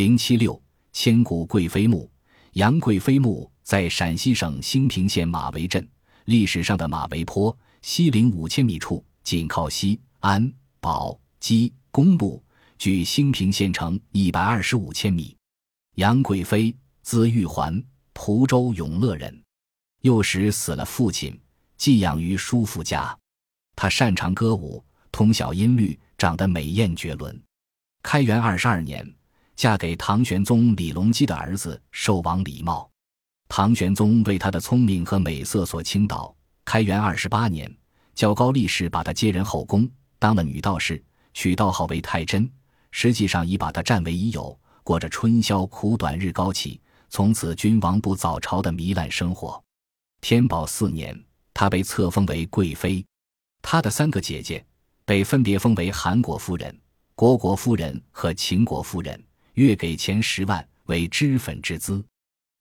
零七六，千古贵妃墓。杨贵妃墓在陕西省兴平县马嵬镇，历史上的马嵬坡，西陵五千米处，紧靠西安、宝鸡公路，距兴平县城一百二十五千米。杨贵妃，字玉环，蒲州永乐人。幼时死了父亲，寄养于叔父家。他擅长歌舞，通晓音律，长得美艳绝伦。开元二十二年。嫁给唐玄宗李隆基的儿子寿王李瑁，唐玄宗为他的聪明和美色所倾倒。开元二十八年，较高力士把他接任后宫，当了女道士，取道号为太真，实际上已把他占为已有，过着春宵苦短日高起，从此君王不早朝的糜烂生活。天宝四年，她被册封为贵妃，她的三个姐姐被分别封为韩国夫人、虢国夫人和秦国夫人。月给钱十万为脂粉之资，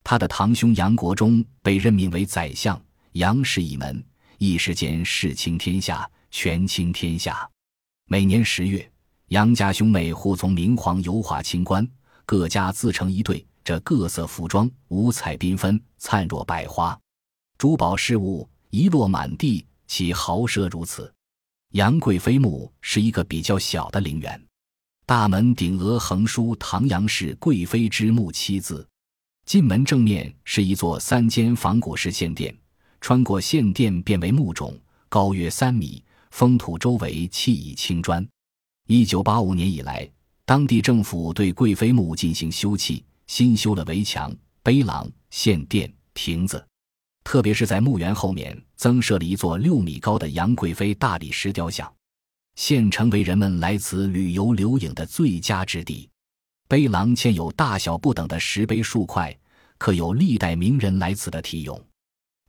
他的堂兄杨国忠被任命为宰相，杨氏一门一时间世倾天下，权倾天下。每年十月，杨家兄妹互从明皇游华清官，各家自成一队，这各色服装，五彩缤纷，灿若百花，珠宝饰物一落满地，其豪奢如此。杨贵妃墓是一个比较小的陵园。大门顶额横书“唐杨氏贵妃之墓”七字，进门正面是一座三间仿古式献殿，穿过献殿变为墓冢，高约三米，封土周围砌以青砖。一九八五年以来，当地政府对贵妃墓进行修葺，新修了围墙、碑廊、献殿、亭子，特别是在墓园后面增设了一座六米高的杨贵妃大理石雕像。现成为人们来此旅游留影的最佳之地。碑廊嵌有大小不等的石碑数块，刻有历代名人来此的题咏。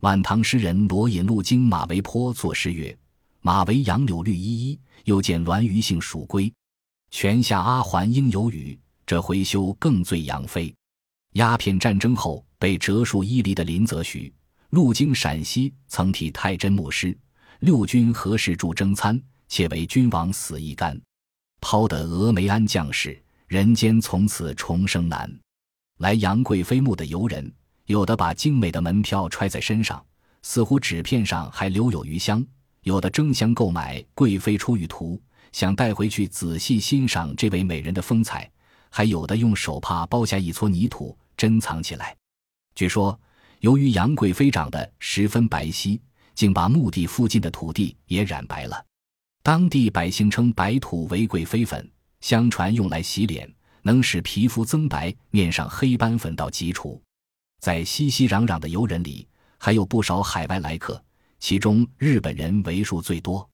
晚唐诗人罗隐路经马嵬坡作诗曰：“马嵬杨柳绿依依，又见銮舆性蜀龟。泉下阿环应有雨，这回修更醉杨妃。”鸦片战争后被折戍伊犁的林则徐路经陕西，曾题太真墓诗：“六军何时驻征餐？”且为君王死一干，抛得峨眉安将士，人间从此重生难。来杨贵妃墓的游人，有的把精美的门票揣在身上，似乎纸片上还留有余香；有的争相购买《贵妃出浴图》，想带回去仔细欣赏这位美人的风采；还有的用手帕包下一撮泥土，珍藏起来。据说，由于杨贵妃长得十分白皙，竟把墓地附近的土地也染白了。当地百姓称白土为贵妃粉，相传用来洗脸，能使皮肤增白，面上黑斑粉到即除。在熙熙攘攘的游人里，还有不少海外来客，其中日本人为数最多。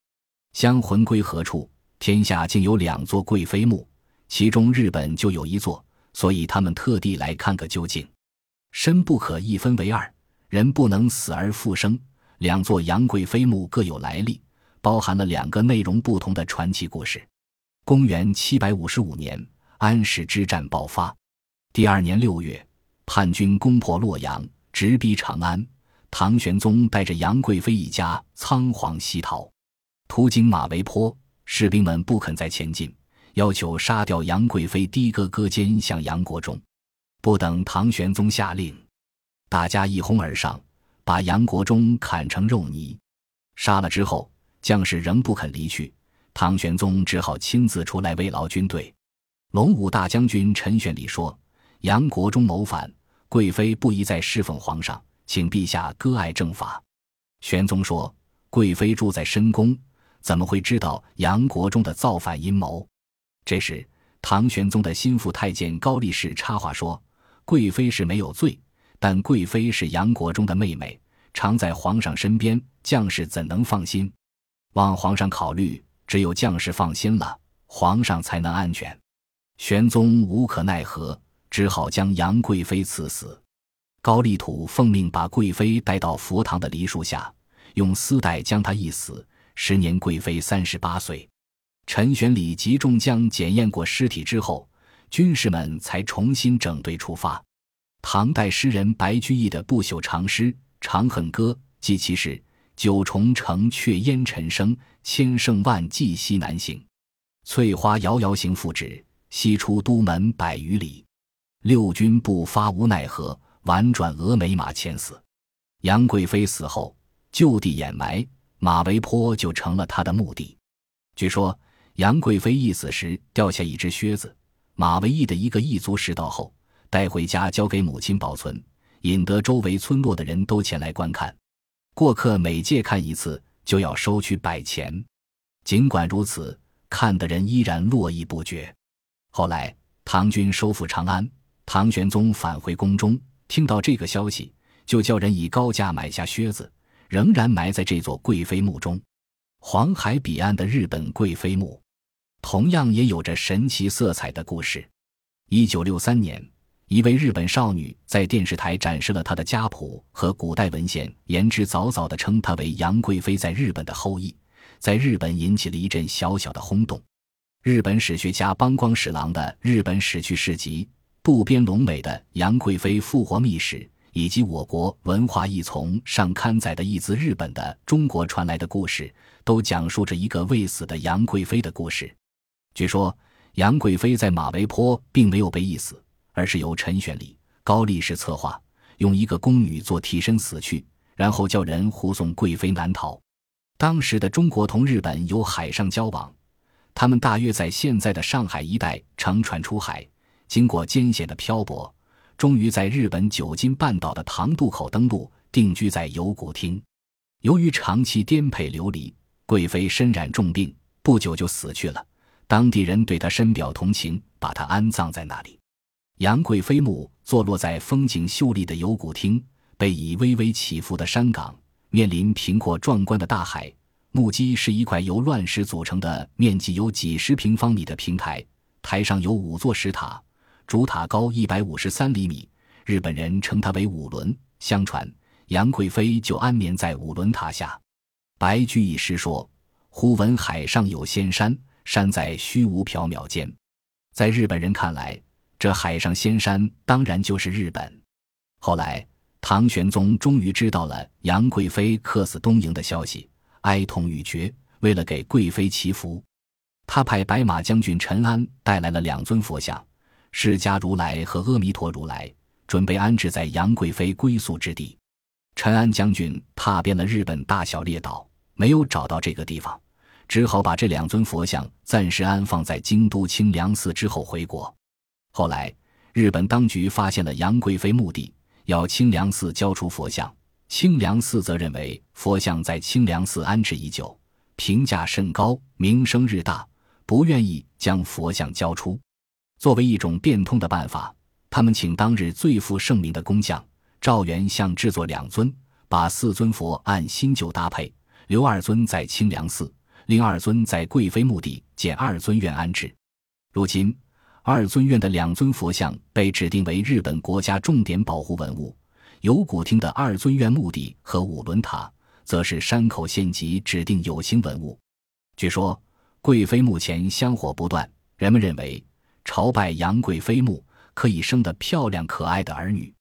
相魂归何处？天下竟有两座贵妃墓，其中日本就有一座，所以他们特地来看个究竟。身不可一分为二，人不能死而复生。两座杨贵妃墓各有来历。包含了两个内容不同的传奇故事。公元七百五十五年，安史之战爆发。第二年六月，叛军攻破洛阳，直逼长安。唐玄宗带着杨贵妃一家仓皇西逃。途经马嵬坡，士兵们不肯再前进，要求杀掉杨贵妃的哥哥奸相杨国忠。不等唐玄宗下令，大家一哄而上，把杨国忠砍成肉泥。杀了之后。将士仍不肯离去，唐玄宗只好亲自出来慰劳军队。龙武大将军陈玄礼说：“杨国忠谋反，贵妃不宜再侍奉皇上，请陛下割爱正法。”玄宗说：“贵妃住在深宫，怎么会知道杨国忠的造反阴谋？”这时，唐玄宗的心腹太监高力士插话说：“贵妃是没有罪，但贵妃是杨国忠的妹妹，常在皇上身边，将士怎能放心？”望皇上考虑，只有将士放心了，皇上才能安全。玄宗无可奈何，只好将杨贵妃赐死。高丽土奉命把贵妃带到佛堂的梨树下，用丝带将她一死。时年贵妃三十八岁。陈玄礼及众将检验过尸体之后，军士们才重新整队出发。唐代诗人白居易的不朽长诗《长恨歌》记其事。九重城阙烟尘生，千乘万骑西南行。翠花遥遥行复止，西出都门百余里。六军不发无奈何，婉转峨眉马前死。杨贵妃死后，就地掩埋，马嵬坡就成了他的墓地。据说杨贵妃一死时掉下一只靴子，马嵬驿的一个异族拾到后带回家交给母亲保存，引得周围村落的人都前来观看。过客每借看一次就要收取百钱。尽管如此，看的人依然络绎不绝。后来唐军收复长安，唐玄宗返回宫中，听到这个消息，就叫人以高价买下靴子，仍然埋在这座贵妃墓中。黄海彼岸的日本贵妃墓，同样也有着神奇色彩的故事。一九六三年，一位日本少女在电视台展示了她的家谱和古代文献，言之凿凿地称她为杨贵妃在日本的后裔。在日本引起了一阵小小的轰动。日本史学家邦光史郎的《日本史趣事集》，渡边龙美的《杨贵妃复活秘史》，以及我国文化一丛上刊载的一自日本的《中国传来的故事》，都讲述着一个未死的杨贵妃的故事。据说，杨贵妃在马嵬坡并没有被缢死，而是由陈玄礼、高力士策划，用一个宫女做替身死去，然后叫人护送贵妃南逃。当时的中国同日本有海上交往，他们大约在现在的上海一带乘船出海，经过艰险的漂泊，终于在日本九金半岛的唐渡口登陆，定居在游古町。由于长期颠沛流离，贵妃身染重病，不久就死去了。当地人对她深表同情，把她安葬在那里。杨贵妃墓坐落在风景秀丽的游古町，背倚微微起伏的山岗。面临平阔壮观的大海，木基是一块由乱石组成的、面积有几十平方米的平台，台上有五座石塔，主塔高一百五十三厘米，日本人称它为五轮。相传杨贵妃就安眠在五轮塔下。白居易诗说：“忽闻海上有仙山，山在虚无缥缈间。”在日本人看来，这海上仙山当然就是日本。后来。唐玄宗终于知道了杨贵妃客死东瀛的消息，哀痛欲绝。为了给贵妃祈福，他派白马将军陈安带来了两尊佛像，释迦如来和阿弥陀如来，准备安置在杨贵妃归宿之地。陈安将军踏遍了日本大小列岛，没有找到这个地方，只好把这两尊佛像暂时安放在京都清凉寺之后回国。后来，日本当局发现了杨贵妃墓地。要清凉寺交出佛像，清凉寺则认为佛像在清凉寺安置已久，评价甚高，名声日大，不愿意将佛像交出。作为一种变通的办法，他们请当日最负盛名的工匠赵元相制作两尊，把四尊佛按新旧搭配，留二尊在清凉寺，另二尊在贵妃墓地建二尊院安置。如今。二尊院的两尊佛像被指定为日本国家重点保护文物，有古厅的二尊院墓地和五轮塔则是山口县级指定有形文物。据说贵妃墓前香火不断，人们认为朝拜杨贵妃墓可以生得漂亮可爱的儿女。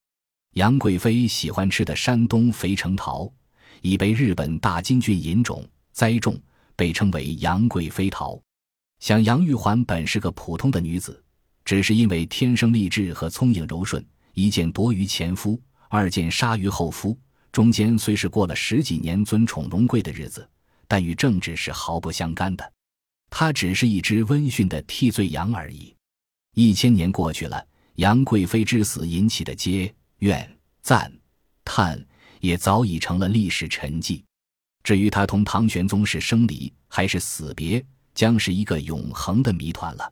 杨贵妃喜欢吃的山东肥城桃已被日本大金郡引种栽种，被称为杨贵妃桃。想杨玉环本是个普通的女子。只是因为天生丽质和聪颖柔顺，一见夺于前夫，二见杀于后夫。中间虽是过了十几年尊宠荣贵的日子，但与政治是毫不相干的。她只是一只温驯的替罪羊而已。一千年过去了，杨贵妃之死引起的嗟怨赞叹，也早已成了历史沉寂。至于她同唐玄宗是生离还是死别，将是一个永恒的谜团了。